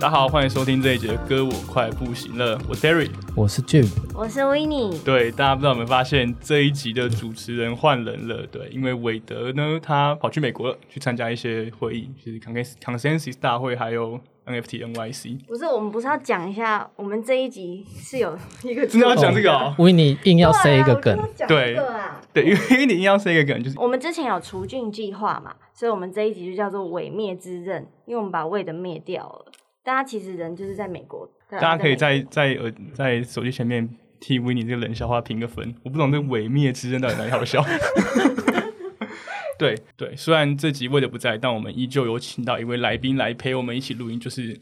大家好，欢迎收听这一节的歌，我快不行了。我 Terry，我是 Jim，我是 w i n n i e 对，大家不知道有没有发现这一集的主持人换人了？对，因为韦德呢，他跑去美国了，去参加一些会议，就是 Consensus 大会，还有 NFT NYC。不是，我们不是要讲一下，我们这一集是有一个真的要讲这个啊 n i e 硬要塞一个梗，对啊对，因为你硬要塞一个梗，就是我们之前有除菌计划嘛，所以我们这一集就叫做毁灭之刃，因为我们把魏德灭掉了。大家其实人就是在美国，大家可以在在呃在手机前面替维尼这个冷笑话评个分。我不懂这毁灭之刃到底哪里好笑。对对，虽然这集魏的不在，但我们依旧有请到一位来宾来陪我们一起录音，就是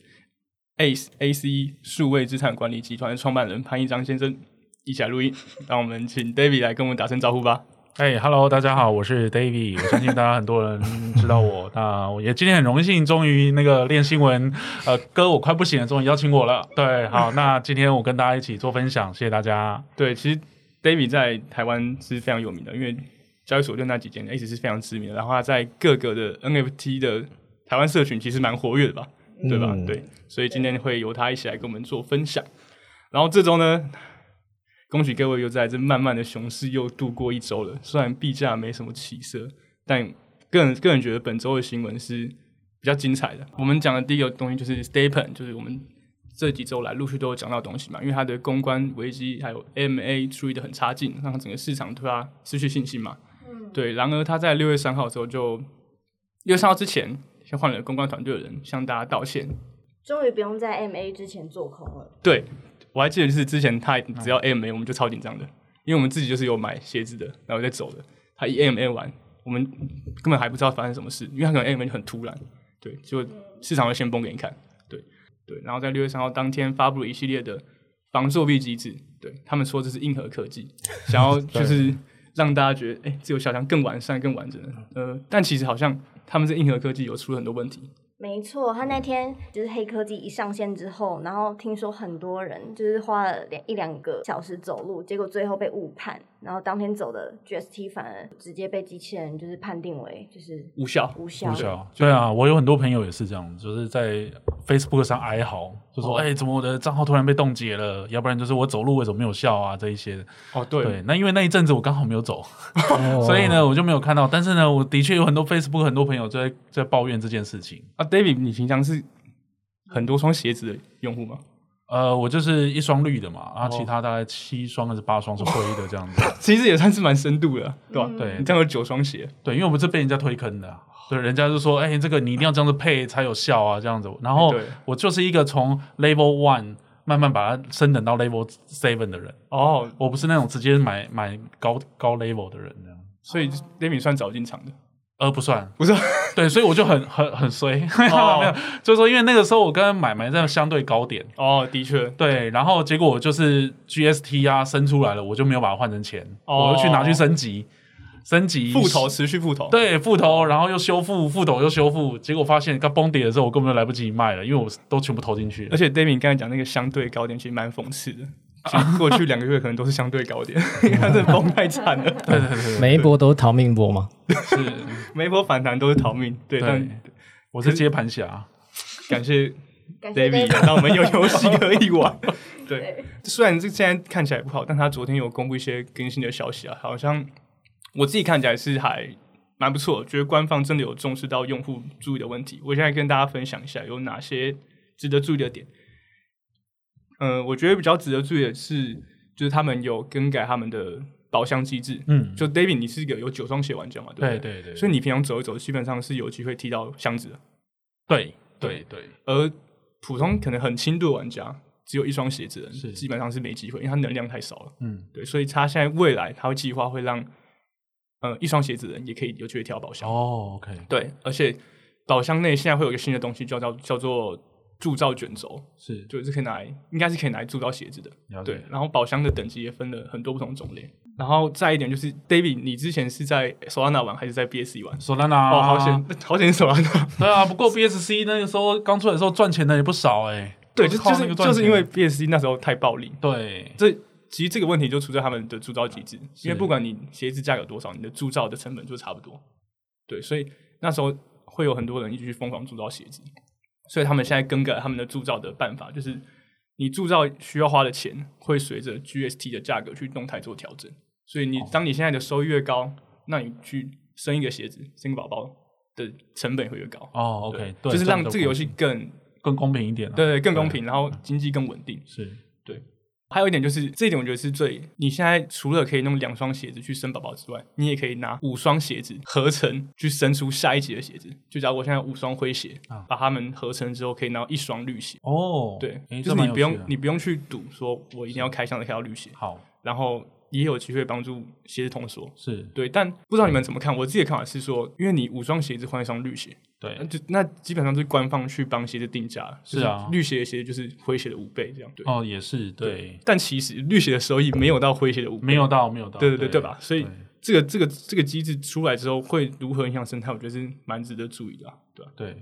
Ace A C 数位资产管理集团的创办人潘一章先生一起来录音。让我们请 David 来跟我们打声招呼吧。哎，Hello，大家好，我是 David。我相信大家很多人知道我，那我也今天很荣幸，终于那个练新闻，呃，哥我快不行了，终于邀请我了。对，好，那今天我跟大家一起做分享，谢谢大家。对，其实 David 在台湾是非常有名的，因为交易所就那几间，一直是非常知名的。然后他在各个的 NFT 的台湾社群其实蛮活跃的吧，对吧？对，所以今天会由他一起来跟我们做分享。然后这周呢？恭喜各位又在这慢慢的熊市又度过一周了。虽然币价没什么起色，但个人个人觉得本周的新闻是比较精彩的。我们讲的第一个东西就是 Stapen，就是我们这几周来陆续都有讲到东西嘛。因为它的公关危机还有 MA 处理的很差劲，让整个市场对它失去信心嘛。嗯，对。然而他在六月三号的时候，就六月三号之前先换了公关团队的人向大家道歉，终于不用在 MA 之前做空了。对。我还记得就是之前他只要 M A 我们就超紧张的，因为我们自己就是有买鞋子的，然后再走的。他一 M A 完，我们根本还不知道发生什么事，因为他可能 M A 就很突然，对，就市场会先崩给你看，对对。然后在六月三号当天发布了一系列的防作弊机制，对他们说这是硬核科技，想要就是让大家觉得哎，自由小强更完善、更完整。呃，但其实好像他们这硬核科技有出了很多问题。没错，他那天就是黑科技一上线之后，然后听说很多人就是花了两一两个小时走路，结果最后被误判。然后当天走的 GST 反而直接被机器人就是判定为就是无效无效。无效。对啊，我有很多朋友也是这样，就是在 Facebook 上哀嚎，就说：“哎，怎么我的账号突然被冻结了？要不然就是我走路为什么没有效啊？这一些。”哦，对。那因为那一阵子我刚好没有走，所以呢我就没有看到。但是呢，我的确有很多 Facebook 很多朋友在在抱怨这件事情啊。David，你平常是很多双鞋子的用户吗？呃，我就是一双绿的嘛，然后其他大概七双还是八双是灰的这样子，其实也算是蛮深度的，对吧？对，你这样有九双鞋，对，因为我们是被人家推坑的，对，人家就说，哎，这个你一定要这样子配才有效啊，这样子。然后我就是一个从 level one 慢慢把它升等到 level seven 的人，哦，我不是那种直接买买高高 level 的人，这样。所以 d a 算早进场的。呃，不算，不算，对，所以我就很很很衰，没有，就是说，因为那个时候我跟买卖在相对高点，哦，的确，对，然后结果我就是 GST 啊升出来了，我就没有把它换成钱，我就去拿去升级，升级复投，持续复投，对，复投，然后又修复，复投又修复，结果发现刚崩跌的时候，我根本就来不及卖了，因为我都全部投进去，而且 David 刚才讲那个相对高点，其实蛮讽刺的。过去两个月可能都是相对高点，因为它这崩太惨了。对对对，每一波都是逃命波吗？是，每一波反弹都是逃命。对，但我是接盘侠。感谢 David，让我们有游戏可以玩。对，虽然这现在看起来不好，但他昨天有公布一些更新的消息啊，好像我自己看起来是还蛮不错，觉得官方真的有重视到用户注意的问题。我现在跟大家分享一下有哪些值得注意的点。嗯，我觉得比较值得注意的是，就是他们有更改他们的保箱机制。嗯，就 David，你是一个有九双鞋玩家嘛？对对对，所以你平常走一走，基本上是有机会踢到箱子的。对对对，而普通可能很轻度玩家，只有一双鞋子基本上是没机会，因为他能量太少了。嗯，对，所以他现在未来他会计划会让，呃，一双鞋子的人也可以有机会跳宝箱。哦，OK，对，而且宝箱内现在会有一个新的东西，叫叫叫做。铸造卷轴，是就是可以拿来，应该是可以拿来铸造鞋子的。对，然后宝箱的等级也分了很多不同种类。然后再一点就是，David，你之前是在 Solana 玩还是在 BSC 玩？索兰娜哦，好险，好险是 Solana。对啊，不过 BSC 那个时候刚出来的时候赚钱的也不少哎、对，就就是就是因为 BSC 那时候太暴利，对这其实这个问题就出在他们的铸造机制，因为不管你鞋子价格多少，你的铸造的成本就差不多。对，所以那时候会有很多人一直去疯狂铸造鞋子，所以他们现在更改他们的铸造的办法，就是你铸造需要花的钱会随着 GST 的价格去动态做调整。所以你当你现在的收益越高，那你去生一个鞋子、生个宝宝的成本会越高。哦，OK，对，就是让这个游戏更更公平一点、啊，对更公平，然后经济更稳定。是还有一点就是，这一点我觉得是最，你现在除了可以弄两双鞋子去生宝宝之外，你也可以拿五双鞋子合成去生出下一级的鞋子。就假如我现在五双灰鞋，啊把它们合成之后，可以拿到一双绿鞋。哦，对，就是你不用你不用去赌说我一定要开箱的开到绿鞋，好然后也有机会帮助鞋子通缩。是对，但不知道你们怎么看？我自己的看法是说，因为你五双鞋子换一双绿鞋，对那对就那基本上是官方去帮鞋子定价了，是啊绿鞋的鞋子就是灰鞋的五倍这样。对，哦，也是对，但其实绿鞋的收益没有到灰鞋的五倍，没有到没有到，对对对对吧？所以这个这个这个机制出来之后，会如何影响生态？我觉得是蛮值得注意的、啊，对吧、对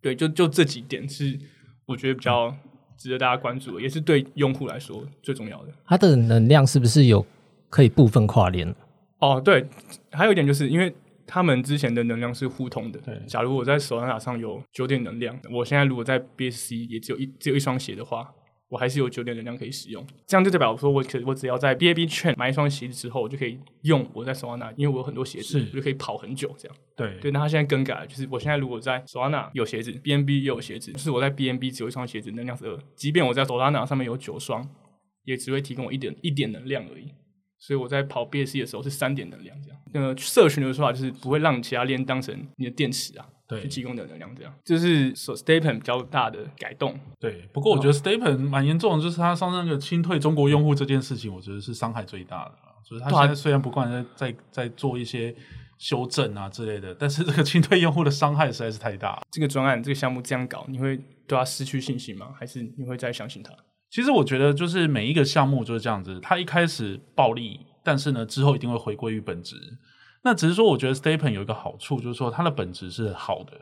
对，就就这几点是我觉得比较值得大家关注的，也是对用户来说最重要的。它的能量是不是有可以部分跨链？哦，对，还有一点就是因为他们之前的能量是互通的。对假如我在手拿上有九点能量，我现在如果在 BSC 也只有一只有一双鞋的话，我还是有九点能量可以使用。这样就代表说我可我只要在 BAB 券买一双鞋子之后，我就可以用我在手拿，因为我有很多鞋子，我就可以跑很久这样。对对，那他现在更改了，就是我现在如果在 Solana 有鞋子，BNB 也有鞋子，就是我在 BNB 只有一双鞋子，能量是二，即便我在 Solana 上面有九双，也只会提供我一点一点能量而已。所以我在跑 BSC 的时候是三点能量这样。那个社群的说法就是不会让其他链当成你的电池啊，对去提供的能量这样。这是 Stapen 比较大的改动。对，不过我觉得 Stapen 蛮严重的，就是他上次那个清退中国用户这件事情，我觉得是伤害最大的啊。就是他现在虽然不断在在在做一些修正啊之类的，但是这个清退用户的伤害实在是太大。这个专案这个项目这样搞，你会对他失去信心吗？还是你会再相信他？其实我觉得，就是每一个项目就是这样子，它一开始暴利，但是呢，之后一定会回归于本质。那只是说，我觉得 Stapen 有一个好处，就是说它的本质是好的，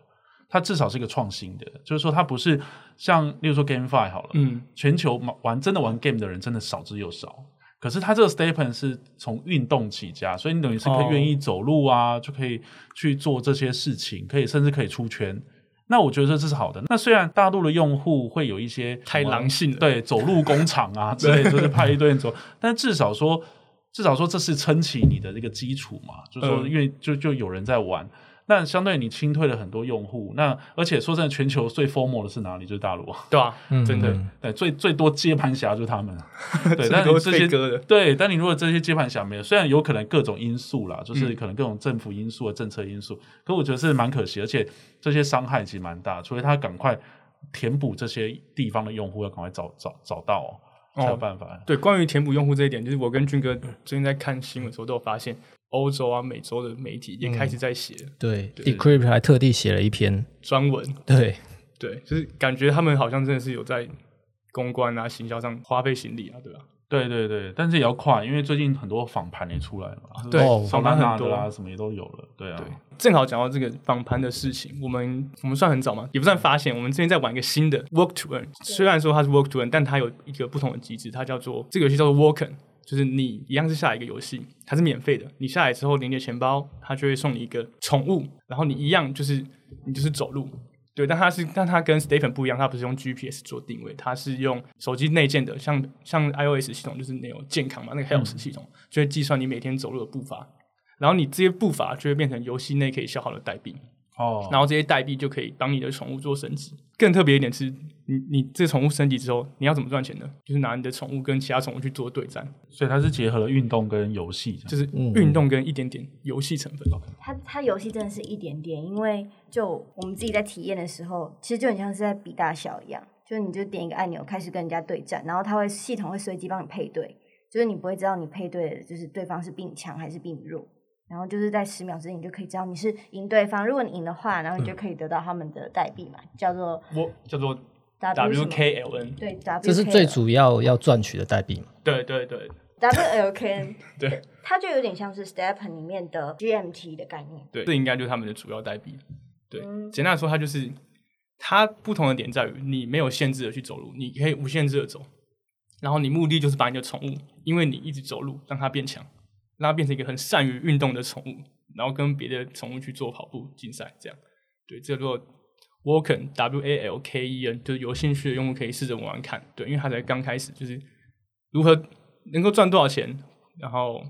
它至少是一个创新的，就是说它不是像，例如说 GameFi 好了，嗯，全球玩真的玩 game 的人真的少之又少。可是它这个 Stapen 是从运动起家，所以你等于是可以哦愿意走路啊，就可以去做这些事情，可以甚至可以出圈。那我觉得这是好的。那虽然大陆的用户会有一些太狼性对，走路工厂啊 之类，就是派一堆人走，但至少说，至少说这是撑起你的这个基础嘛，就是说，嗯因为就就有人在玩。那相对你清退了很多用户，那而且说真的，全球最 formal 的是哪里？就是大陆啊。对吧、嗯真的，嗯 对，最最多接盘侠就是他们。对，但你这些。对，但你如果这些接盘侠没有，虽然有可能各种因素啦，就是可能各种政府因素、政策因素，可我觉得是蛮可惜，而且这些伤害其实蛮大，除非他赶快填补这些地方的用户，要赶快找找找到、哦，才有办法。对，关于填补用户这一点，就是我跟军哥最近在看新闻的时候都有发现，欧洲啊、美洲的媒体也开始在写对对，Decrypt 还特地写了一篇，专文，对，对，就是感觉他们好像真的是有在公关啊、行销上花费心力啊，对吧？对对对，但是也要快，因为最近很多访盘也出来了嘛，对哦。访访盘很多。的啦，什么也都有了。对啊，对，正好讲到这个访盘的事情，我们我们算很早嘛，也不算发现，我们最近在玩一个新的 Work to Earn，虽然说它是 Work to Earn，但它有一个不同的机制，它叫做这个游戏叫做 Worken，就是你一样是下一个游戏，它是免费的，你下来之后连接钱包，它就会送你一个宠物，然后你一样就是你就是走路。对，但它是，但它跟 Stephen 不一样，它不是用 GPS 做定位，它是用手机内建的，像像 iOS 系统就是那种健康嘛，那个 Health 系统、就会计算你每天走路的步伐，然后你这些步伐就会变成游戏内可以消耗的代币，哦，然后这些代币就可以帮你的宠物做升级。更特别一点是，你你这宠物升级之后，你要怎么赚钱呢？就是拿你的宠物跟其他宠物去做对战，所以它是结合了运动跟游戏，就是运动跟一点点游戏成分。它它游戏真的是一点点，因为就我们自己在体验的时候，其实就很像是在比大小一样，就是你就点一个按钮开始跟人家对战，然后它会系统会随机帮你配对，就是你不会知道你配对的就是对方是比你强还是比你弱，然后就是在十秒之内你就可以知道你是赢对方，如果你赢的话，然后你就可以得到他们的代币嘛，叫做我叫做 WKLN，对 W，这是最主要要赚取的代币嘛？对对 对 WLKN，对它就有点像是 Stepen 里面的 GMT 的概念。对，这应该就是他们的主要代币。对，嗯简单来说，它就是它不同的点在于你没有限制的去走路，你可以无限制的走，然后你目的就是把你的宠物，因为你一直走路，让它变强，让它变成一个很善于运动的宠物，然后跟别的宠物去做跑步竞赛，这样。对，这个叫做 Walken W A L K E N，就是有兴趣的用户可以试着玩玩看。对，因为它才刚开始，就是如何能够赚多少钱，然后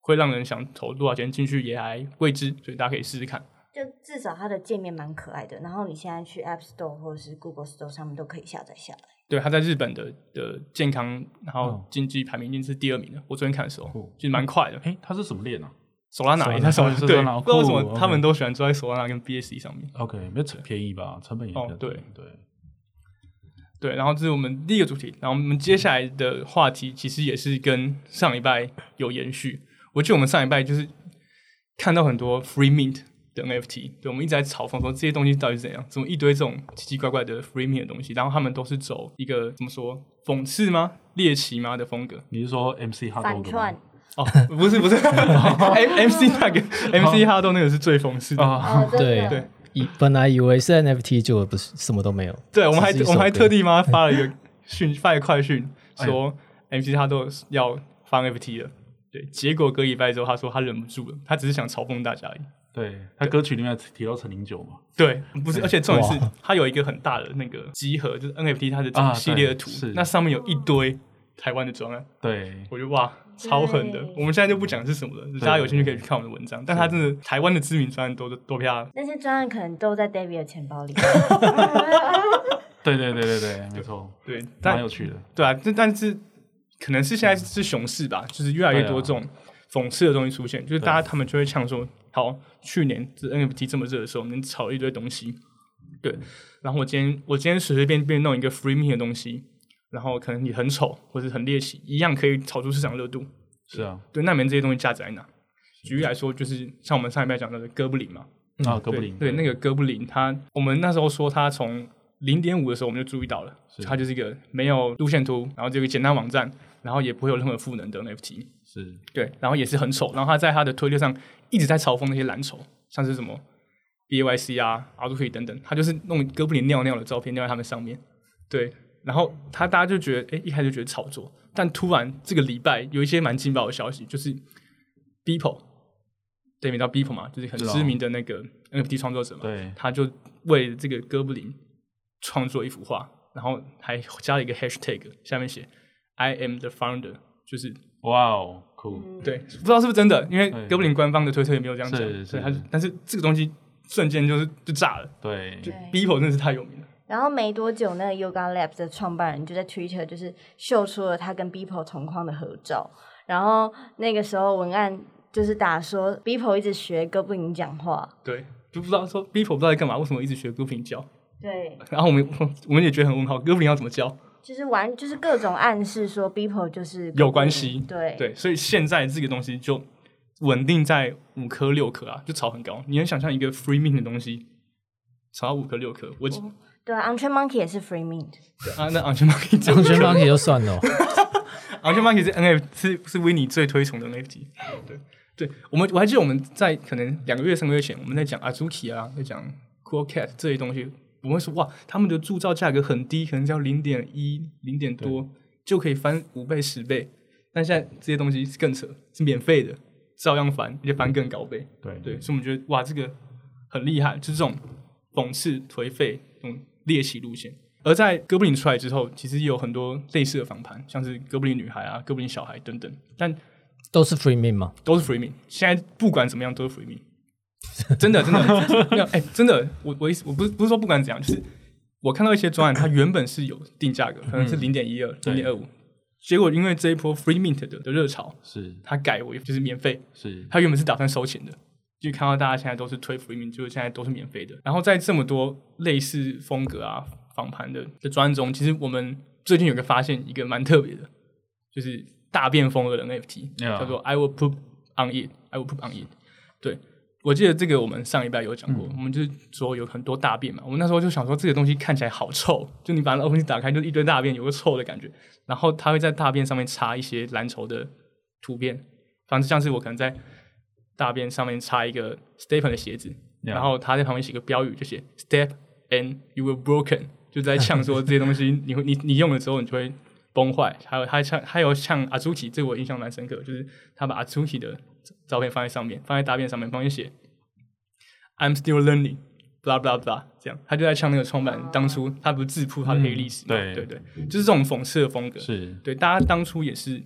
会让人想投多少钱进去也还未知，所以大家可以试试看。就至少它的界面蛮可爱的，然后你现在去 App Store 或者是 Google Store 上面都可以下载下来。对，他在日本的的健康，然后哦经济排名已经是第二名了。我昨天看的时候酷，其实蛮快的。哎，他是什么链啊手拉纳也 Solana，在手对不知道为什酷么他们都喜欢坐在手拉纳跟 BSC 上面。？OK，没有成便宜吧？成本也哦对对，对，然后这是我们第一个主题，然后我们接下来的话题其实也是跟上礼拜有延续。我记得我们上礼拜就是看到很多 free mint 的 NFT，对，我们一直在嘲讽说这些东西到底是怎样，怎么一堆这种奇奇怪怪的 freemium 的东西，然后他们都是走一个怎么说讽刺吗、猎奇吗的风格。你是说 MC 哈反串哦，不是不是，M M C 那个 M C 哈斗那个是最讽刺的。啊？哦，对对以本来以为是 NFT，结果不是什么都没有。对，我们还我们还特地帮他发了一个讯，发一个快讯，哎说 MC 他都要发 NFT 了。对，结果隔礼拜之后，他说他忍不住了，他只是想嘲讽大家而已。对，他歌曲里面提到陈零九嘛，对，不是，而且重点是哇，它有一个很大的那个集合，就是 NFT 它的这啊种系列的图，那上面有一堆台湾的专案，对，我觉得哇，超狠的。我们现在就不讲是什么了，大家有兴趣可以去看我们的文章。但他真的台湾的知名专案都都漂亮。那些专案可能都在 David 的钱包里。对对对对对，没错，对，但蛮有趣的。对啊，这但是可能是现在是熊市吧，就是越来越多这种讽刺的东西出现，就是大家他们就会呛说，好，去年这 NFT 这么热的时候，能炒了一堆东西，对，然后我今天我今天随随便便弄一个 free me 的东西，然后可能你很丑或者很猎奇，一样可以炒出市场热度，是啊，对，那你们这些东西价值在哪？举例来说，就是像我们上一拜讲到的哥布林嘛，啊，哥布林，对对，那个哥布林，它我们那时候说它从零点五的时候我们就注意到了，是它就是一个没有路线图，然后这个简单网站，然后也不会有任何赋能的 NFT，是。对，然后也是很丑，然后他在他的推特上一直在嘲讽那些蓝筹，像是什么 BYC 啊、阿杜克等等，他就是弄哥布林尿尿的照片尿在他们上面，对，然后他大家就觉得，哎，一开始就觉得炒作，但突然这个礼拜有一些蛮劲爆的消息，就是 Beeple，对，你知道 Beeple 嘛，就是很知名的那个 NFT 创作者嘛，对，他就为这个哥布林创作一幅画，然后还加了一个 hashtag，下面写 I am the founder，就是哇哦，酷，对，不知道是不是真的，因为对。哥布林官方的推特也没有这样讲，是是，他就但是这个东西瞬间就是就炸了，对，就 Beeple 真的是太有名了，然后没多久，那个 Yoga Labs 的创办人就在 Twitter 就是秀出了他跟 Beeple 同框的合照，然后那个时候文案就是打说 Beeple 一直学哥布林讲话，对，就不知道说 Beeple 不知道在干嘛，为什么一直学哥布林教，对，然后我们我们也觉得很问号，哥布林要怎么叫？就是玩就是各种暗示说 Beeple 就是有关系对。对，所以现在这个东西就稳定在五颗六颗啊，就炒很高，你能想象一个 free mint 的东西炒到五颗六颗，我对啊 e Monkey 也是 Free Mint，啊那 a n c h m o n k 张圈 monkey 就算了哦，a n c h m o n k 是 NFT 是是 Winnie 最推崇的 NFT，对对，我们我还记得我们在可能两个月三个月前我们在讲 Azuki 啊，在讲 Cool Cat 这些东西，我们会说哇，他们的铸造价格很低，可能只要零点一零点多就可以翻五倍十倍，但现在这些东西是更扯，是免费的，照样翻，而且翻更高倍。对对，所以我们觉得哇，这个很厉害，就是这种讽刺、颓废、这种猎奇路线。而在哥布林出来之后，其实也有很多类似的访谈，像是哥布林女孩啊、哥布林小孩等等，但都是 free mint 嘛。都是 free me。现在不管怎么样都是 free me，真的真的。没有哎、真的，我我意思我不是不是说不管怎样，就是我看到一些专案，它原本是有定价格，可能是零点一二、零点二五，结果因为这一波 free mint 的的热潮，是。它改为就是免费，是，它原本是打算收钱的，就看到大家现在都是推 free mint，就是现在都是免费的。然后在这么多类似风格啊访谈的的专案中，其实我们最近有个发现，一个蛮特别的，就是大变风格的 NFT，Yeah 叫做 I will put on it，I will put on it。对，我记得这个我们上一拜有讲过，我们就是说有很多大便嘛，我们那时候就想说这个东西看起来好臭，就你把那 OpenSea 打开就是一堆大便，有个臭的感觉，然后它会在大便上面插一些蓝筹的图片，反正像是我可能在大便上面插一个 Stephen 的鞋子，然后他在旁边写个标语，就写 Step and you were broken，就在呛说这些东西你会你你用的时候你就会崩坏，还有他像还有像 Azuki，这个我印象蛮深刻，就是他把 Azuki 的照片放在上面，放在大便上面，旁边写 I'm still learning。blah blah blah，这样他就在呛那个创办人，当初他不是自曝他的黑历史嘛？对对对，就是这种讽刺的风格。是对，大家当初也是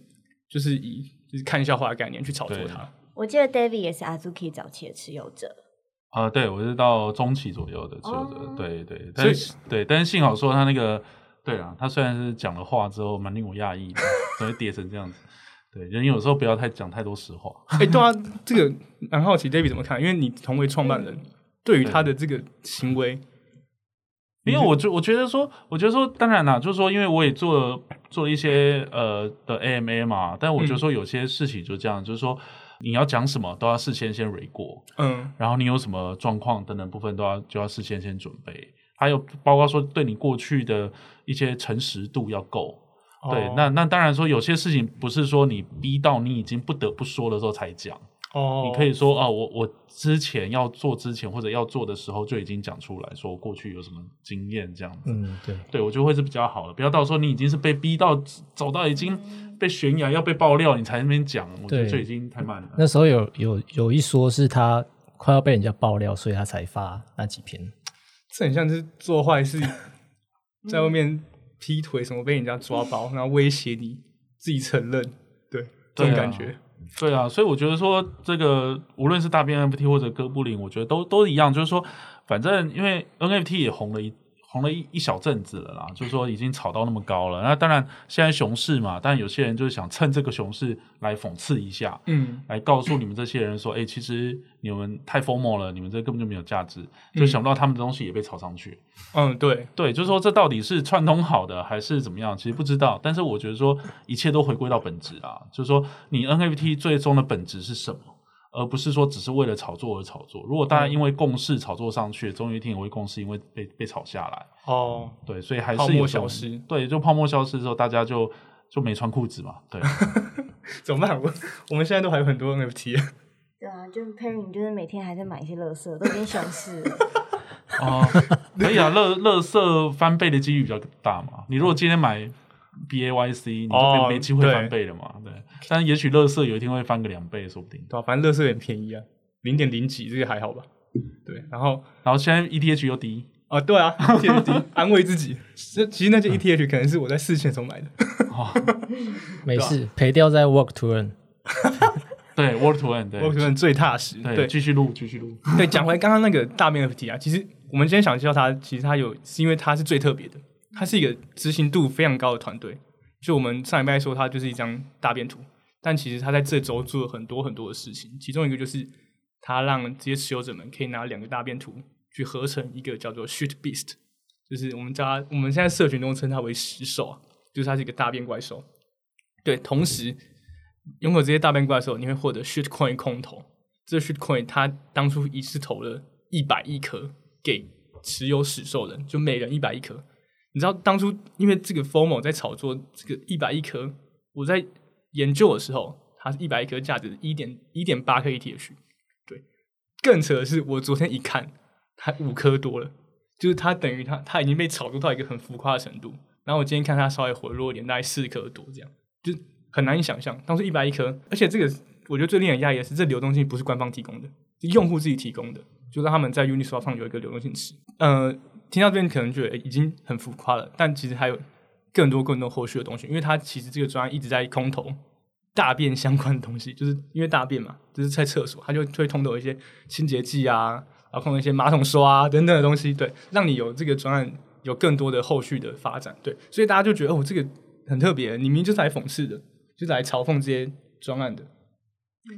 就是以就是看笑话的概念去炒作对它。我记得 David 也是 Azuki 早期的持有者，啊、对我是到中期左右的持有者，哦对对，但是对，但是幸好说他那个，对啊，他虽然是讲了话之后蛮令我讶异的，怎么会跌成这样子？对，人有时候不要太讲太多实话。哎、对啊，这个蛮好奇，David 怎么看？因为你同为创办人，对于他的这个行为，因为我就我觉得说，我觉得说，当然啦，就是说，因为我也做了做了一些呃的 AMA 嘛，但我觉得说有些事情就这样，就是说你要讲什么都要事先先 re 过，嗯然后你有什么状况等等部分都要就要事先先准备，还有包括说对你过去的一些诚实度要够。对，哦那那当然说有些事情不是说你逼到你已经不得不说的时候才讲，哦，你可以说啊，我我之前要做之前或者要做的时候就已经讲出来说过去有什么经验这样子。嗯，对，对，我觉得会是比较好的，不要到时候你已经是被逼到走到已经被悬崖要被爆料，你才那边讲，我觉得对就已经太慢了。那时候有有有一说是他快要被人家爆料，所以他才发那几篇。这很像是做坏事，在外面劈腿什么被人家抓包，然后威胁你自己承认，对这种感觉。对啊，所以我觉得说这个无论是大变 NFT 或者哥布林，我觉得都都一样，就是说，反正因为 NFT 也红了一红了一一小阵子了啦，就是说已经炒到那么高了。那当然现在熊市嘛，但有些人就是想趁这个熊市来讽刺一下，嗯，来告诉你们这些人说，哎、其实你们太疯魔了，你们这根本就没有价值，就想不到他们的东西也被炒上去。嗯，对，对，就是说这到底是串通好的还是怎么样，其实不知道。但是我觉得说一切都回归到本质啊，就是说你 NFT 最终的本质是什么，而不是说只是为了炒作而炒作。如果大家因为共识炒作上去，终有一天也会共识因为被被炒下来。哦，对，所以还泡沫是有这种消失对，就泡沫消失之后，大家就就没穿裤子嘛。对，怎么办？我我们现在都还有很多 NFT，对啊，就是 Perry，你就是每天还在买一些乐色，都已经熊市了。哦，可以啊，乐乐色翻倍的几率比较大嘛。你如果今天买 BAYC，你就哦没没机会翻倍了嘛。对，但也许乐色有一天会翻个两倍，说不定。对吧、反正乐色很便宜啊，零点零几，这个还好吧？对，然后然后现在 ETH 又低，啊，对啊，ETH 安慰自己，这其实那件 ETH 可能是我在事前时候买的。没事，赔掉再 work to earn。对，work to earn，work to earn 最踏实。对，对继续录，继续录。对，讲回刚刚那个大面 F T 啊，其实我们今天想介绍它，其实它有是因为它是最特别的，它是一个执行度非常高的团队。就我们上礼拜说，它就是一张大便图，但其实它在这周做了很多很多的事情，其中一个就是它让这些持有者们可以拿两个大便图去合成一个叫做 Shoot Beast，就是我们叫它，我们现在社群中称它为食兽啊，就是它是一个大便怪兽。对，同时拥有这些大便怪兽，你会获得 Shit Coin 空投。这 Shit Coin 它当初一次投了一百亿颗给持有始兽人，就每人一百亿颗。你知道当初因为这个 FOMO 在炒作这个一百亿颗，我在研究的时候，它是一百亿颗价值一点一点八颗 ETH。对，更扯的是，我昨天一看，它五颗多了，就是它等于它它已经被炒作到一个很浮夸的程度。然后我今天看它稍微回落一点，大概四颗多这样，就很难以想象，当初一百亿颗，而且这个我觉得最令人讶异的是，这流动性不是官方提供的，是用户自己提供的，就让他们在 Uniswap 上有一个流动性池。呃，听到这边可能觉得、已经很浮夸了，但其实还有更多更多后续的东西，因为它其实这个专案一直在空投大便相关的东西，就是因为大便嘛，就是在厕所，它就会通投一些清洁剂啊，然后通投一些马桶刷啊等等的东西，对，让你有这个专案有更多的后续的发展，对，所以大家就觉得哦，这个很特别，你明明就是来讽刺的，就是来嘲讽这些专案的，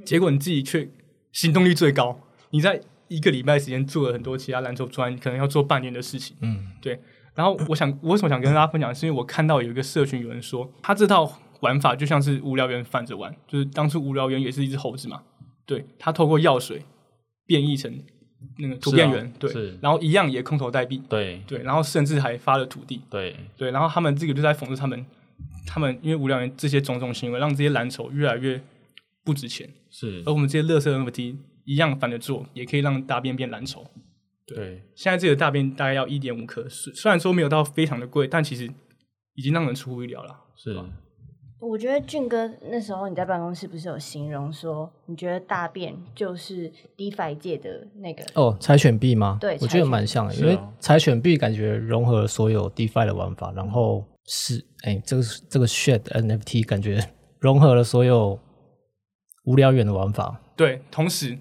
结果你自己却行动力最高，你在一个礼拜时间做了很多其他篮球专，可能要做半年的事情，嗯，对。然后我想，我为什么想跟大家分享，是因为我看到有一个社群有人说，他这套玩法就像是无聊猿反着玩，就是当初无聊猿也是一只猴子嘛，对他透过药水变异成那个图片源，对是，然后一样也空投代币，对。对，然后甚至还发了土地，对。对，然后他们这个就在讽刺他们，他们因为无聊猿这些种种行为，让这些蓝筹越来越不值钱，是。而，我们这些乐色 NFT 一样反着做，也可以让大便变蓝稠。对现在这个大便大概要一点五克，虽虽然说没有到非常的贵，但其实已经让人出乎意料了。是。我觉得俊哥那时候你在办公室不是有形容说，你觉得大便就是 DeFi 界的那个哦，柴犬币吗？对我觉得蛮像的，因为柴犬币感觉融合了所有 DeFi 的玩法，然后是哎，这个这个 Shed NFT 感觉融合了所有无聊猿的玩法。对，同时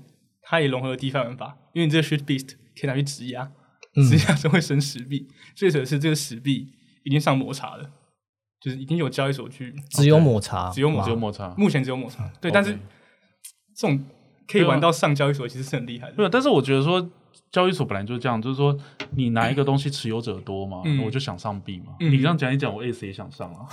它也融合了 DeFi 玩法，因为你这个 Shit Beast 可以拿去质押，嗯质押就会生石币。最扯的是这个石币已经上抹茶了，就是已经有交易所去只有抹茶，只有抹吗只有摩擦，目前只有抹茶，对，但是这种可以玩到上交易所，其实是很厉害的。对，但是我觉得说交易所本来就是这样，就是说你拿一个东西持有者多嘛，嗯我就想上币嘛。嗯你这样讲一讲，我 ACE 也想上啊。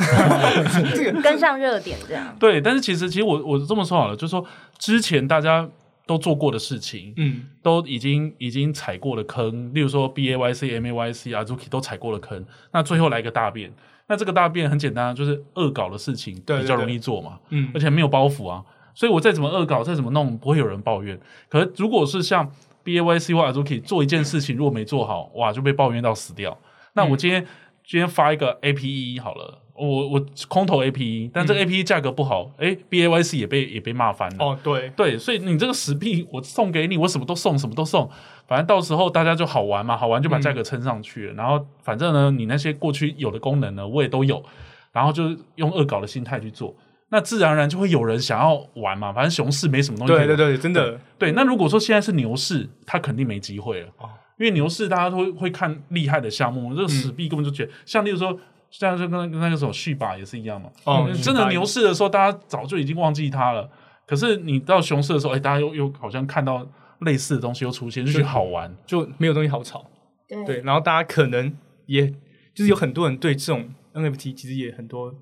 跟上热点这样。对，但是其实其实我我这么说好了，就是说之前大家都做过的事情，嗯，都已经已经踩过了坑，例如说 B A Y C M A Y C Azuki 都踩过了坑，那最后来一个大变，那这个大变很简单，就是恶搞的事情比较容易做嘛，嗯。而且没有包袱啊，所以我再怎么恶搞，再怎么弄，不会有人抱怨。可是如果是像 B A Y C 或 Azuki 做一件事情，如果没做好，哇，就被抱怨到死掉。那我今天、今天发一个 A P E 好了。我我空投 A P E，但这 A P E 价格不好，哎、b A Y C 也被也被骂翻了。哦，对，对，所以你这个十币我送给你，我什么都送，什么都送，反正到时候大家就好玩嘛，好玩就把价格撑上去了。然后反正呢，你那些过去有的功能呢，我也都有，然后就是用恶搞的心态去做，那自然而然就会有人想要玩嘛。反正熊市没什么东西对对对，真的，对，那如果说现在是牛市，他肯定没机会了，哦因为牛市大家都会会看厉害的项目，这个死币根本就觉得，像例如说，像就跟跟那个什么续把也是一样嘛，哦嗯真的牛市的时候，大家早就已经忘记它了，可是你到熊市的时候，哎，大家又又好像看到类似的东西又出现，就觉得好玩，就没有东西好炒。对。对，然后大家可能也就是有很多人对这种 NFT 其实也很多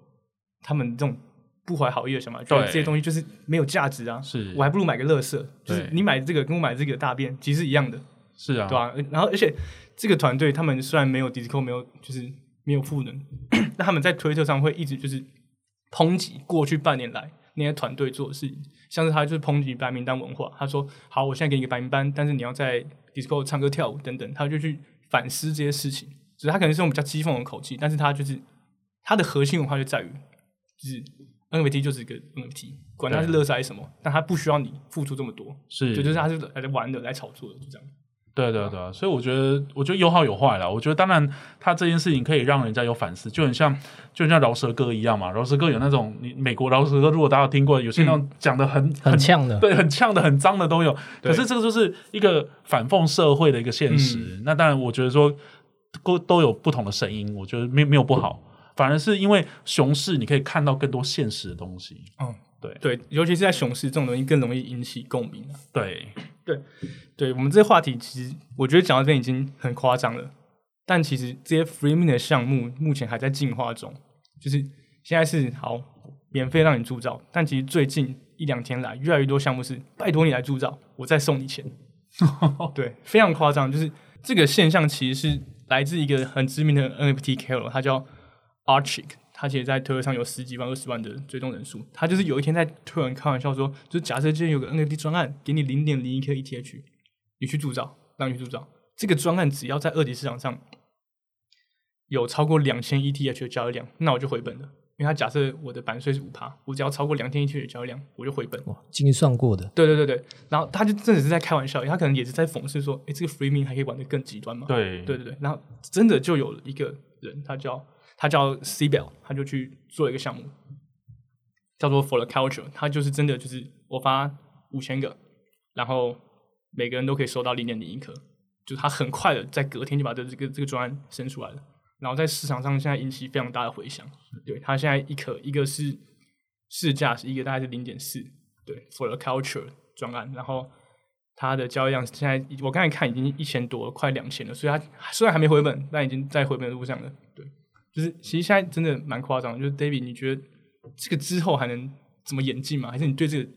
他们这种不怀好意的想法，觉得这些东西就是没有价值啊，是。我还不如买个乐色，就是你买这个跟我买这个大便其实是一样的，是啊，对吧、然后而且这个团队他们虽然没有 Discord 没有就是没有赋能，那他们在推特上会一直就是抨击过去半年来那些团队做的事情，像是他就是抨击白名单文化，他说好，我现在给你一个白名单，但是你要在 Discord 唱歌跳舞等等，他就去反思这些事情，只是他可能是用比较讥讽的口气，但是他就是他的核心文化就在于就是 NFT 就是一个 NFT，管它是乐色还是什么，但他不需要你付出这么多，是，就，就是他是来玩的，来炒作的，就这样。对对对，所以我觉得，我觉得有好有坏啦。我觉得当然，他这件事情可以让人家有反思，就很像就很像饶舌歌一样嘛。饶舌歌有那种你美国饶舌歌，如果大家有听过，有些那种讲的很很呛的。对，很呛的、很脏的都有。可是这个就是一个反讽社会的一个现实。那当然，我觉得说都都有不同的声音，我觉得没没有不好，反而是因为熊市，你可以看到更多现实的东西。嗯，对对，尤其是在熊市这种东西更容易引起共鸣 对。对，对我们这个话题，其实我觉得讲到这边已经很夸张了，但其实这些 free mint 的项目目前还在进化中，就是现在是好免费让你铸造，但其实最近一两天来，越来越多项目是拜托你来铸造，我再送你钱。对，非常夸张，就是这个现象其实是来自一个很知名的 NFT KOL，他叫 Archik，他其实在推特上有十几万、二十万的追踪人数。他就是有一天在推文开玩笑说，就是假设今天有个 NFT 专案，给你零点零一颗 ETH，你去铸造，让你去铸造。这个专案只要在二级市场上有超过两千 ETH 的交易量，那我就回本了。因为他假设我的版税是五趴，我只要超过两千 ETH 的交易量，我就回本。哇，精算过的，对对对对，然后他就真的是在开玩笑，他可能也是在讽刺说，诶，这个 free mint 还可以玩的更极端吗？对，对对对，然后真的就有一个人，他叫他叫 C Bell，他就去做一个项目，叫做 For the Culture，他就是真的就是我发五千个，然后每个人都可以收到零点零一颗，就是他很快的在隔天就把这这个这个专案生出来了，然后在市场上现在引起非常大的回响。对他现在一颗一个是市价是一个大概是零点四，对 For the Culture 专案，然后。它的交易量现在我刚才看已经一千多了，快两千了，所以它虽然还没回本，但已经在回本的路上了。对，就是其实现在真的蛮夸张的。就是 David，你觉得这个之后还能怎么演进吗？还是你对这个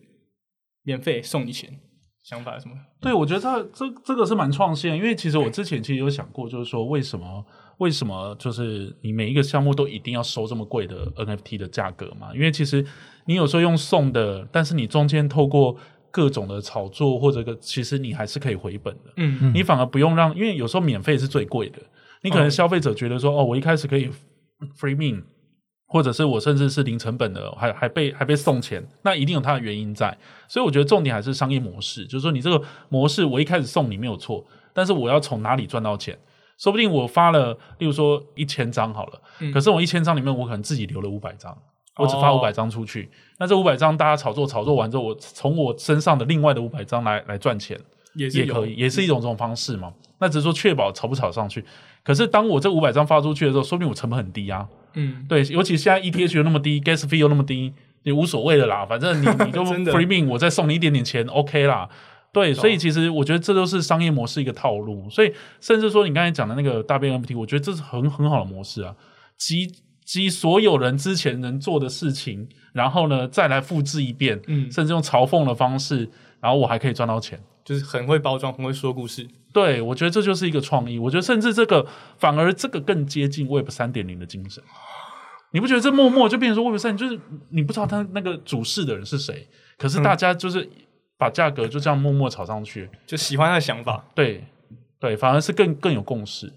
免费送你钱想法什么？对，我觉得这这这个是蛮创新的，因为其实我之前其实有想过，就是说为什么为什么就是你每一个项目都一定要收这么贵的 NFT 的价格嘛？因为其实你有时候用送的，但是你中间透过各种的炒作或者个，其实你还是可以回本的。嗯你反而不用让，因为有时候免费是最贵的。你可能哦消费者觉得说，哦，我一开始可以 free min，或者是我甚至是零成本的，还还被还被送钱，那一定有它的原因在。所以我觉得重点还是商业模式，就是说你这个模式，我一开始送你没有错，但是我要从哪里赚到钱？说不定我发了，例如说一千张好了，嗯可是我一千张里面我可能自己留了五百张。我只发哦五百张出去，那这五百张大家炒作炒作完之后，我从我身上的另外的五百张来来赚钱，也是也可以，也是一种这种方式嘛。那只是说确保炒不炒上去。可是当我这五百张发出去的时候，说不定我成本很低啊。嗯对，尤其现在 ETH 又那么低，gas fee 又那么低，也无所谓的啦。反正你 你就 free min，我再送你一点点钱，OK 啦。对，所以其实我觉得这都是商业模式一个套路。所以甚至说你刚才讲的那个大变 NFT，我觉得这是很很好的模式啊，集集所有人之前能做的事情，然后呢再来复制一遍，嗯，甚至用嘲讽的方式，然后我还可以赚到钱。就是很会包装，很会说故事。对，我觉得这就是一个创意。我觉得甚至这个反而这个更接近 Web 三点零的精神。你不觉得这默默就变成说 Web 三，就是你不知道他那个主事的人是谁，可是大家就是把价格就这样默默炒上去。就喜欢他的想法。对对，反而是更更有共识。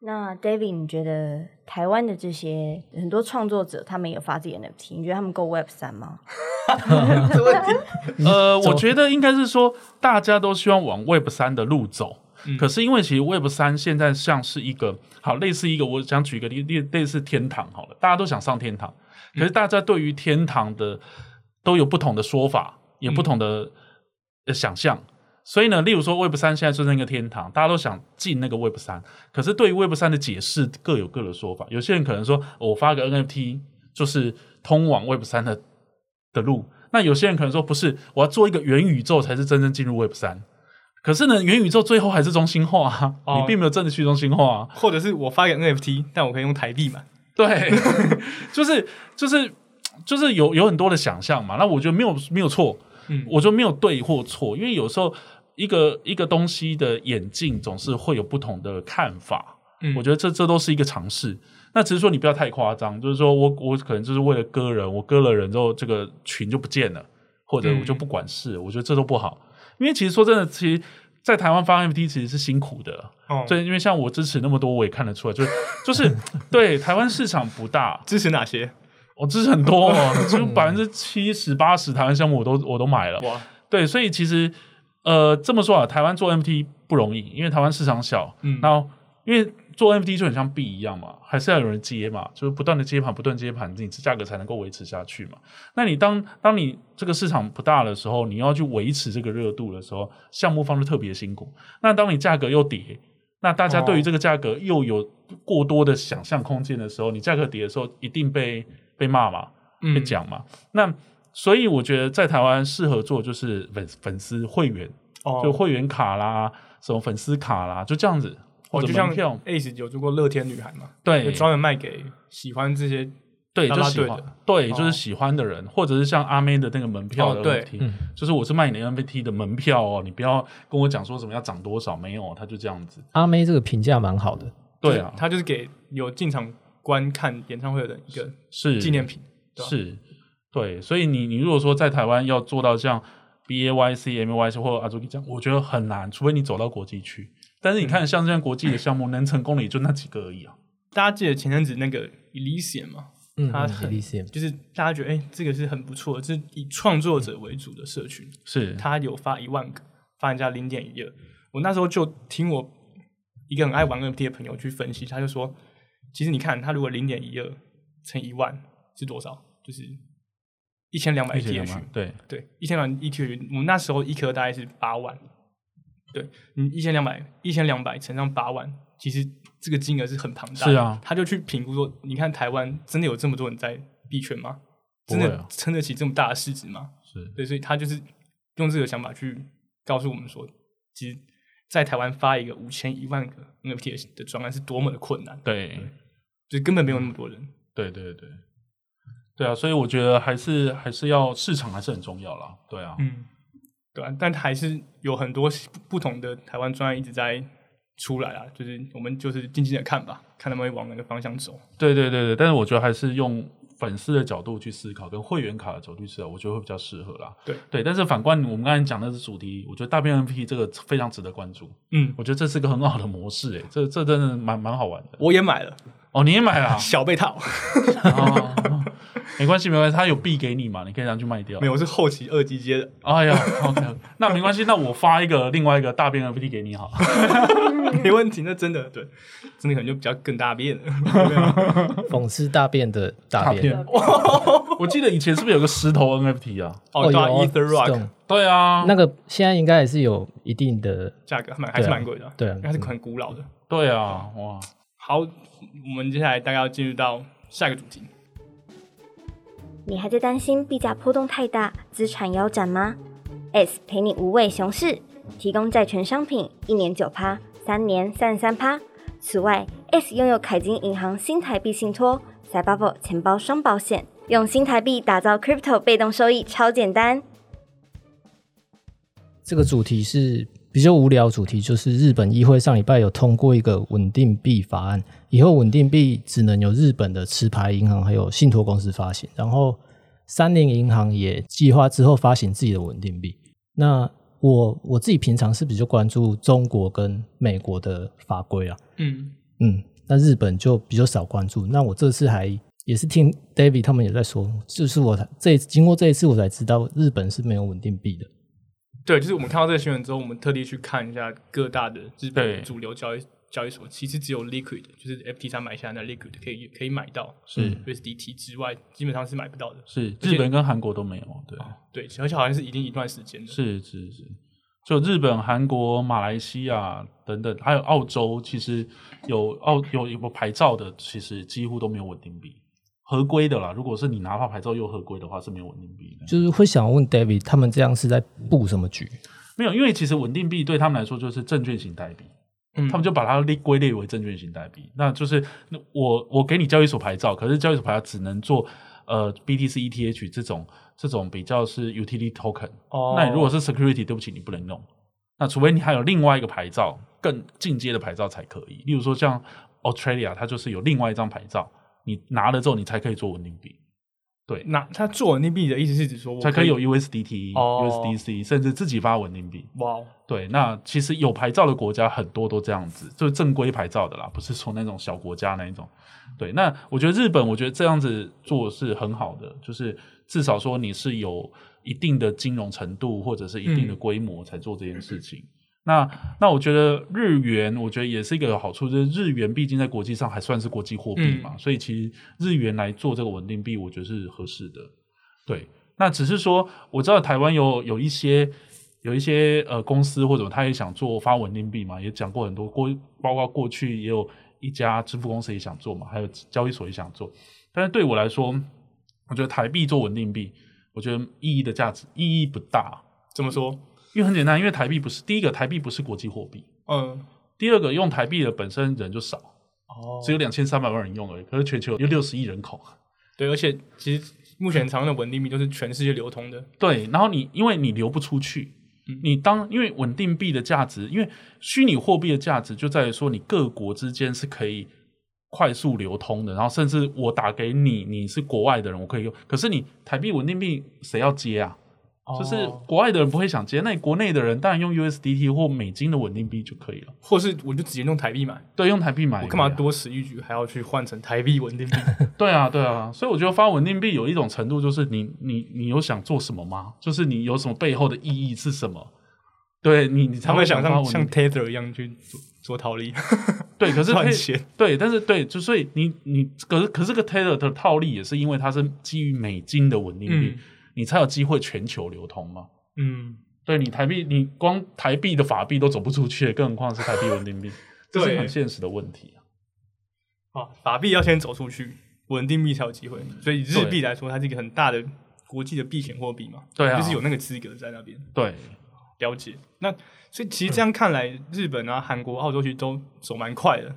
哇，那 David，你觉得台湾的这些很多创作者，他们有发自己的 NFT，你觉得他们够 Web 三吗？这问题 呃，我觉得应该是说，大家都希望往 Web 三的路走。嗯可是因为其实 Web 三现在像是一个好类似一个，我想举个例例类似天堂好了，大家都想上天堂，可是大家对于天堂的都有不同的说法，也不同的呃想象。所以呢，例如说 Web 三现在就是那个天堂，大家都想进那个 Web 三，可是对于 Web 三的解释各有各的说法。有些人可能说，我发个 NFT 就是通往 Web 三的的路，那有些人可能说不是，我要做一个元宇宙才是真正进入 Web 三。可是呢，元宇宙最后还是中心化啊，哦你并没有真的去中心化啊。或者是我发个 NFT，但我可以用台币买。对，就是就是就是有有很多的想象嘛。那我觉得没有没有错，嗯我觉得没有对或错，因为有时候一个一个东西的演进总是会有不同的看法。嗯我觉得这这都是一个尝试。那只是说你不要太夸张，就是说我我可能就是为了割人，我割了人之后，这个群就不见了，或者我就不管事，我觉得这都不好。因为其实说真的，其实，在台湾发 NFT 其实是辛苦的。哦，对，因为像我支持那么多，我也看得出来，就是就是 对台湾市场不大，支持哪些？我支持很多哦，就百分之七十八十台湾项目我都我都买了。哇，对，所以其实呃这么说啊，台湾做 NFT 不容易，因为台湾市场小，嗯然后因为做 NFT 就很像币一样嘛，还是要有人接嘛，就是不断的接盘，不断接盘，你这价格才能够维持下去嘛。那你当当你这个市场不大的时候，你要去维持这个热度的时候，项目方就特别辛苦。那当你价格又跌，那大家对于这个价格又有过多的想象空间的时候，你价格跌的时候，一定被被骂嘛，被嗯，讲嘛。那所以我觉得在台湾适合做就是粉粉丝会员，哦，就会员卡啦，什么粉丝卡啦，就这样子，或哦，就像者门票，Ace 有做过乐天女孩嘛，对就专门卖给喜欢这些对，啦就喜欢对，哦就是喜欢的人，或者是像阿妹的那个门票的哦对 NFT，、嗯就是我是卖你的 NFT 的门票哦，你不要跟我讲说什么要涨多少，没有，他就这样子，阿妹这个评价蛮好的，对啊，他就是给有进场观看演唱会的人一个是纪念品。对吧是，对，所以你你如果说在台湾要做到像 B A Y C M Y C 或者阿朱这样，我觉得很难，除非你走到国际去。但是你看，像这样国际的项目，能成功的也就那几个而已啊。大家记得前阵子那个 Elysium 吗，嗯，嗯他很 Elysium 就是大家觉得哎、这个是很不错是以创作者为主的社群，是，他有发一万个，发人家零点一二。我那时候就听我一个很爱玩 NFT 的朋友去分析，他就说，其实你看他如果零点一二乘一万是多少？就是一千两百 ETH 嘛。对，对，一千两 ETH，我们那时候一颗大概是八万。对，你一千两百一千两百乘上八万，其实这个金额是很庞大的。是啊他就去评估说，你看台湾真的有这么多人在币圈吗？真的撑得起这么大的市值吗？是，对，所以他就是用这个想法去告诉我们说，其实，在台湾发一个五千一万个 NFT 的专案是多么的困难，对，就是根本没有那么多人。对，对，对，对啊，所以我觉得还是还是要市场还是很重要啦。对啊，嗯，对啊，但还是有很多不不同的台湾专案一直在出来啊，就是我们就是静静的看吧，看他们会往哪个方向走。对对对对，但是我觉得还是用粉丝的角度去思考，跟会员卡的角度去思考，我觉得会比较适合啦。对对，但是反观我们刚才讲的是主题，我觉得大变 NFT 这个非常值得关注。嗯，我觉得这是个很好的模式，诶，这这真的蛮蛮好玩的。我也买了哦，你也买了啊、小被套，哦，没关系没关系，他有币给你嘛，你可以拿去卖掉。没有，我是后期二级接的。哎呀，OK，那没关系，那我发一个另外一个大变 NFT 给你好了。没问题，那真的对，真的可能就比较更大变了。讽刺大便的大便，我记得以前是不是有个石头 NFT 啊？哦，对啊，Ether Rock 对啊，那个现在应该也是有一定的，价格蛮还是蛮贵的啊，对啊应该是很古老的。对啊，哇，好，我们接下来大概要进入到下一个主题。你还在担心币价波动太大，资产腰斩吗？S 陪你无畏熊市，提供债权商品，一年九趴，三年三十三趴。此外，S 拥有凯金银行新台币信托、Cyber 钱包双保险，用新台币打造 Crypto 被动收益，超简单。这个主题是比较无聊，主题就是日本议会上礼拜有通过一个稳定币法案，以后稳定币只能由日本的持牌银行还有信托公司发行，然后三菱银行也计划之后发行自己的稳定币。那我我自己平常是比较关注中国跟美国的法规啊，嗯，嗯，那日本就比较少关注。那我这次还也是听 David 他们也在说，就是我才这经过这一次我才知道日本是没有稳定币的。对，就是我们看到这个新闻之后，我们特地去看一下各大的日本主流交易交易所，其实只有 Liquid，就是 FT 上买下来的 Liquid 可以可以买到，是 USDT 之外，基本上是买不到的。是日本跟韩国都没有，对，对，而且好像是已经一段时间了。是是是，就日本、韩国、马来西亚等等，还有澳洲，其实有澳有有牌照的，其实几乎都没有稳定币，合规的啦。如果是你拿到牌照又合规的话，是没有稳定币的。就是会想问 David，他们这样是在布什么局？没有，因为其实稳定币对他们来说就是证券型代币，嗯他们就把它列归类为证券型代币。那就是我我给你交易所牌照，可是交易所牌照只能做呃 BTC ETH 这种这种比较是 utility token。哦那你如果是 security，对不起，你不能用。那除非你还有另外一个牌照，更进阶的牌照才可以。例如说像 Australia，它就是有另外一张牌照，你拿了之后，你才可以做稳定币，对那他做稳定币的意思是指说才可以有 USDT、哦 USDC，甚至自己发稳定币。哇哦，对，那其实有牌照的国家很多都这样子，就是正规牌照的啦，不是说那种小国家那一种。对，那我觉得日本，我觉得这样子做是很好的，就是至少说你是有一定的金融程度或者是一定的嗯规模才做这件事情。那那我觉得日元，我觉得也是一个有好处，就是日元毕竟在国际上还算是国际货币嘛，所以其实日元来做这个稳定币，我觉得是合适的。对，那只是说我知道台湾有有一些有一些呃公司或者他也想做发稳定币嘛，也讲过很多过，包括过去也有一家支付公司也想做嘛，还有交易所也想做。但是对我来说，我觉得台币做稳定币，我觉得意义的价值意义不大，怎么说？因为很简单，因为台币不是第一个，台币不是国际货币；嗯，第二个，用台币的本身人就少，哦只有两千三百万人用而已，可是全球有六十亿人口。对，而且其实目前常用的稳定币都是全世界流通的。对，然后你因为你流不出去，你当因为稳定币的价值，因为虚拟货币的价值就在于说你各国之间是可以快速流通的，然后甚至我打给你，你是国外的人，我可以用，可是你台币稳定币谁要接啊？就是哦国外的人不会想接，那你国内的人当然用 USDT 或美金的稳定币就可以了。或是我就直接用台币买，对，用台币买，我干嘛？多此一举还要去换成台币稳定币？对啊，对啊，所以我觉得发稳定币有一种程度，就是你你你有想做什么吗？就是你有什么背后的意义是什么？对你，你才会想像像 Tether 一样去做做套利，对，可是 赚钱。对，但是对，就所以你你可是可是这个 Tether 的套利也是因为它是基于美金的稳定币，嗯你才有机会全球流通嘛。嗯，对你台币，你光台币的法币都走不出去，更何况是台币稳定币，这是很现实的问题啊。啊，法币要先走出去，稳定币才有机会。所以日币来说，它是一个很大的国际的避险货币嘛，对啊就是有那个资格在那边。对，了解。那所以其实这样看来，日本啊、韩国、澳洲其实都走蛮快的。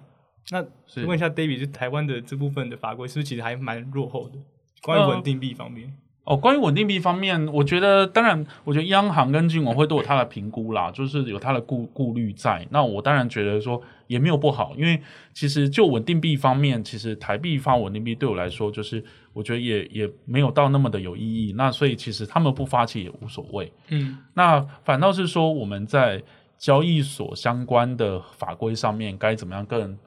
那是问一下 David，就台湾的这部分的法规是不是其实还蛮落后的？关于稳定币方面，哦，关于稳定币方面，我觉得当然，我觉得央行跟金管会都有它的评估啦，就是有它的顾顾虑在。那我当然觉得说也没有不好，因为其实就稳定币方面，其实台币发稳定币对我来说，就是我觉得也也没有到那么的有意义。那所以其实他们不发起也无所谓。嗯，那反倒是说我们在交易所相关的法规上面该怎么样更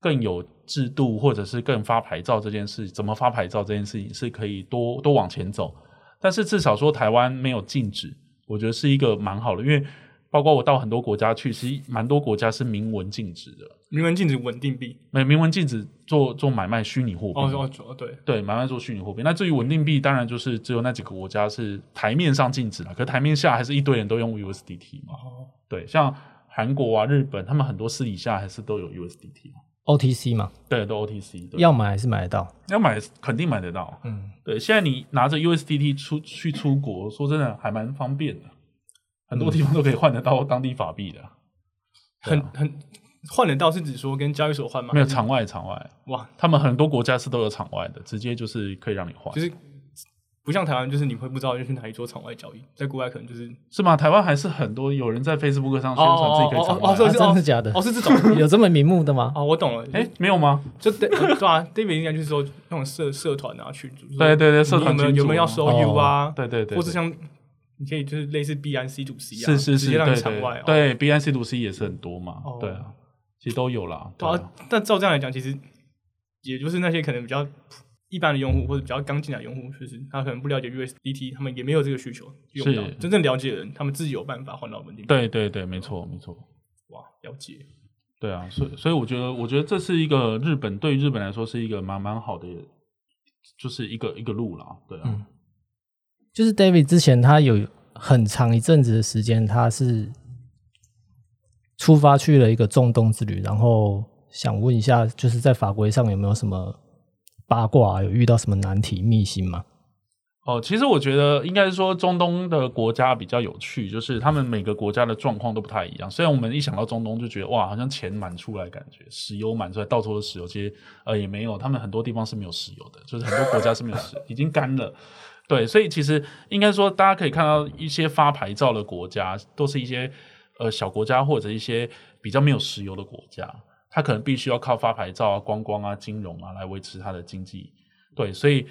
更有制度，或者是更发牌照这件事，怎么发牌照这件事情是可以多多往前走。但是至少说台湾没有禁止，我觉得是一个蛮好的，因为包括我到很多国家去，其实蛮多国家是明文禁止的，明文禁止稳定币。没明文禁止做做买卖虚拟货币。哦哦哦，对，对，买卖做虚拟货币。那至于稳定币，当然就是只有那几个国家是台面上禁止了，可台面下还是一堆人都用 USDT 嘛。哦，对，像韩国啊、日本，他们很多私底下还是都有 USDT 嘛。OTC 嘛，对，都 OTC，对要买还是买得到。要买肯定买得到。嗯，对，现在你拿着 USDT 出去出国，说真的还蛮方便的，很多地方都可以换得到当地法币的。对啊很很换得到是指说跟交易所换吗？没有场外场外，哇，他们很多国家是都有场外的，直接就是可以让你换。就是不像台湾，就是你会不知道要去哪里做场外交易，在国外可能就是是吗？台湾还是很多有人在 Facebook 上宣传自己可以场外。哦哦哦哦啊真的假的？哦是这种 有这么明目的吗？哦，我懂了，哎，没有吗？就对呃对啊，David 应该就是说那种社社团啊群组，对对对社团你有没有有没有要收 U 啊？对对对，对或是像你可以就是类似 B 安 C 啊，是是是，直接让对你场外哦对对，B N C 也是很多嘛哦，对啊，其实都有啦。对啊，但照这样来讲，其实也就是那些可能比较一般的用户或者比较刚进来的用户，就是他可能不了解 USDT，他们也没有这个需求用不到是。真正了解的人，他们自己有办法换到稳定币。对对对，没错没错。哇，了解。对啊，所以所以我觉得，我觉得这是一个日本对于日本来说是一个蛮蛮好的，就是一个一个路啦。对啊，嗯就是 David 之前他有很长一阵子的时间，他是出发去了一个中东之旅，然后想问一下，就是在法规上有没有什么八卦，有遇到什么难题、秘辛吗？哦，其实我觉得应该是说中东的国家比较有趣，就是他们每个国家的状况都不太一样。虽然我们一想到中东就觉得哇，好像钱满出来，感觉石油满出来，到处都是石油，其实呃也没有，他们很多地方是没有石油的，就是很多国家是没有石油，已经干了。对，所以其实应该说，大家可以看到一些发牌照的国家，都是一些呃小国家或者一些比较没有石油的国家，它可能必须要靠发牌照啊、观光啊、金融啊来维持他的经济。对，所以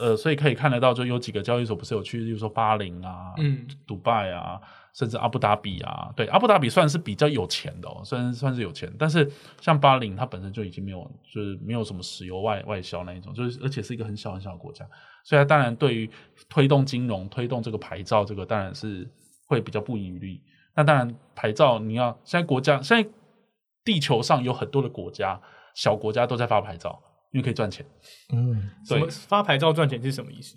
呃，所以可以看得到，就有几个交易所不是有去，例如说巴林啊、嗯，迪拜啊，甚至阿布达比啊，对，阿布达比算是比较有钱的哦，虽然算是有钱，但是像巴林，它本身就已经没有，就是没有什么石油外外销那一种，就是而且是一个很小很小的国家，所以它当然对于推动金融、推动这个牌照，这个当然是会比较不遗余力。那当然，牌照你要现在国家现在地球上有很多的国家，小国家都在发牌照，因为可以赚钱。嗯，什么发牌照赚钱是什么意思？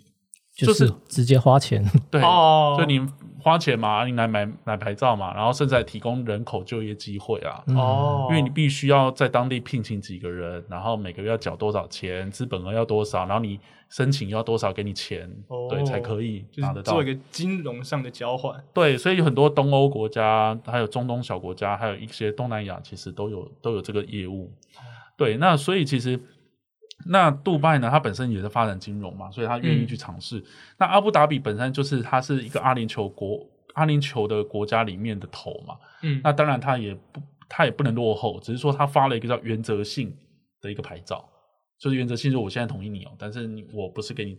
就是直接花钱。对，哦就你花钱嘛，你来买买牌照嘛，然后甚至还提供人口就业机会啊。哦，因为你必须要在当地聘请几个人，然后每个月要缴多少钱，资本额要多少，然后你申请要多少给你钱，哦对，才可以就拿得到是做一。个金融上的交换。对，所以有很多东欧国家，还有中东小国家，还有一些东南亚，其实都有都有这个业务。对，那所以其实那杜拜呢，它本身也是发展金融嘛，所以它愿意去尝试。那阿布达比本身就是它是一个阿联酋国阿联酋的国家里面的头嘛，嗯，那当然它也不它也不能落后，只是说它发了一个叫原则性的一个牌照，就是原则性，就我现在同意你哦，但是你我不是给你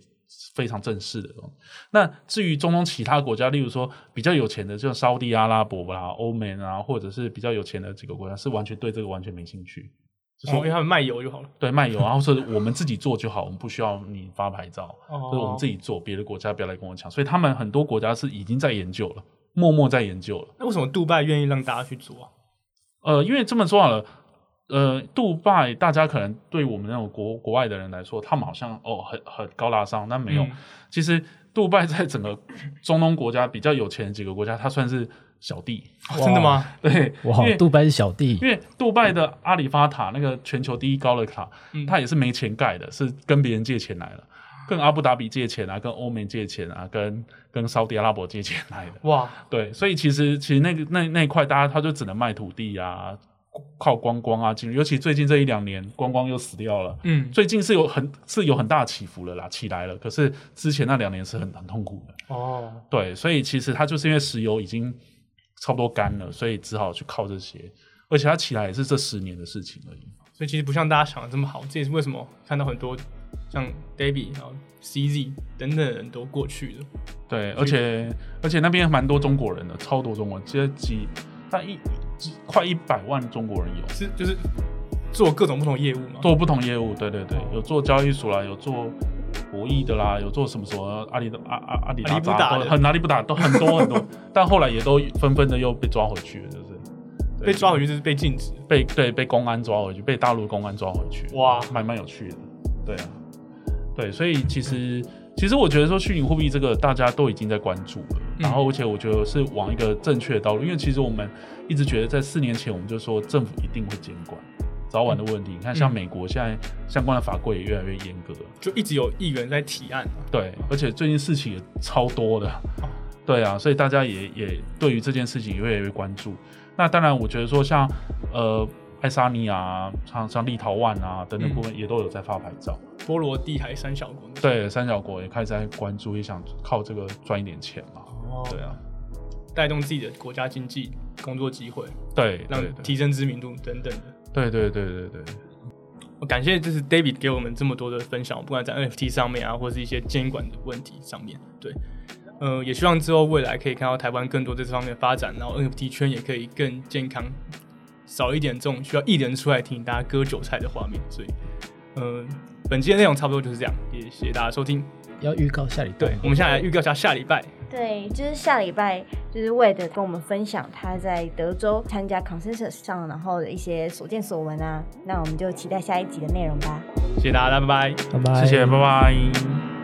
非常正式的哦。那至于中东其他国家，例如说比较有钱的，就沙地阿拉伯啦、欧美啊，或者是比较有钱的几个国家，是完全对这个完全没兴趣，就哦因为他们卖油就好了。对卖油，然后是我们自己做就好，我们不需要你发牌照，哦就是我们自己做，别的国家不要来跟我抢。所以他们很多国家是已经在研究了，默默在研究了。那为什么杜拜愿意让大家去做啊？呃，因为这么说好了，呃，杜拜大家可能对我们那种国国外的人来说，他们好像哦很很高大上，但没有。嗯其实杜拜在整个中东国家比较有钱的几个国家，它算是小弟。哦真的吗？对，哇因为，杜拜是小弟因，为杜拜的阿里发塔那个全球第一高的塔，嗯它也是没钱盖的，是跟别人借钱来的，跟阿布达比借钱啊，跟欧美借钱啊，跟跟沙特阿拉伯借钱来的。哇，对，所以其实其实那个那那一块，大家他就只能卖土地啊、靠观光啊进入，尤其最近这一两年观光又死掉了。嗯，最近是有很是有很大起伏了啦，起来了。可是之前那两年是很很痛苦的。哦，对，所以其实它就是因为石油已经差不多干了，所以只好去靠这些。而且它起来也是这十年的事情而已。所以其实不像大家想的这么好，这也是为什么看到很多像 David 然后 CZ 等等的人都过去了。对，而且而且那边蛮多中国人的，超多中国人，其实几但一几快一百万中国人有。是就是做各种不同业务嘛。做不同业务，对对对，有做交易所啦，有做博弈的啦，有做什么什么阿里的阿阿阿里阿里不达达很哪里不打都很多很多，但后来也都纷纷的又被抓回去了，就是。被抓回去就是被禁止。被对被公安抓回去，被大陆公安抓回去，哇。蛮蛮有趣的，对啊，对，所以其实其实我觉得说虚拟货币这个大家都已经在关注了，嗯。然后而且我觉得是往一个正确的道路，因为其实我们一直觉得在四年前我们就说政府一定会监管。早晚的问题，你看，像嗯美国现在相关的法规也越来越严格，就一直有议员在提案、啊，对，而且最近事情也超多的，对啊，所以大家也也对于这件事情也越来越关注。那当然，我觉得说像呃爱沙尼亚啊，像像立陶宛啊等等部分也都有在发牌照，波罗的海三小国。对，三小国也开始在关注，也想靠这个赚一点钱嘛，哦，对啊，带动自己的国家经济、工作机会，对，让提升知名度等等的。对对对对对，我感谢就是 David 给我们这么多的分享，不管在 NFT 上面啊，或是一些监管的问题上面，对，呃，也希望之后未来可以看到台湾更多在这方面的发展，然后 NFT 圈也可以更健康，少一点这种需要艺人出来听大家割韭菜的画面。所以，呃，本期的内容差不多就是这样，也谢谢大家收听。要预告下礼拜对，我们现在来预告一下下礼拜。对，就是下礼拜就是为了跟我们分享他在德州参加 consensus 上，然后的一些所见所闻啊。那我们就期待下一集的内容吧。谢谢大家，拜拜。拜拜，谢谢，拜拜。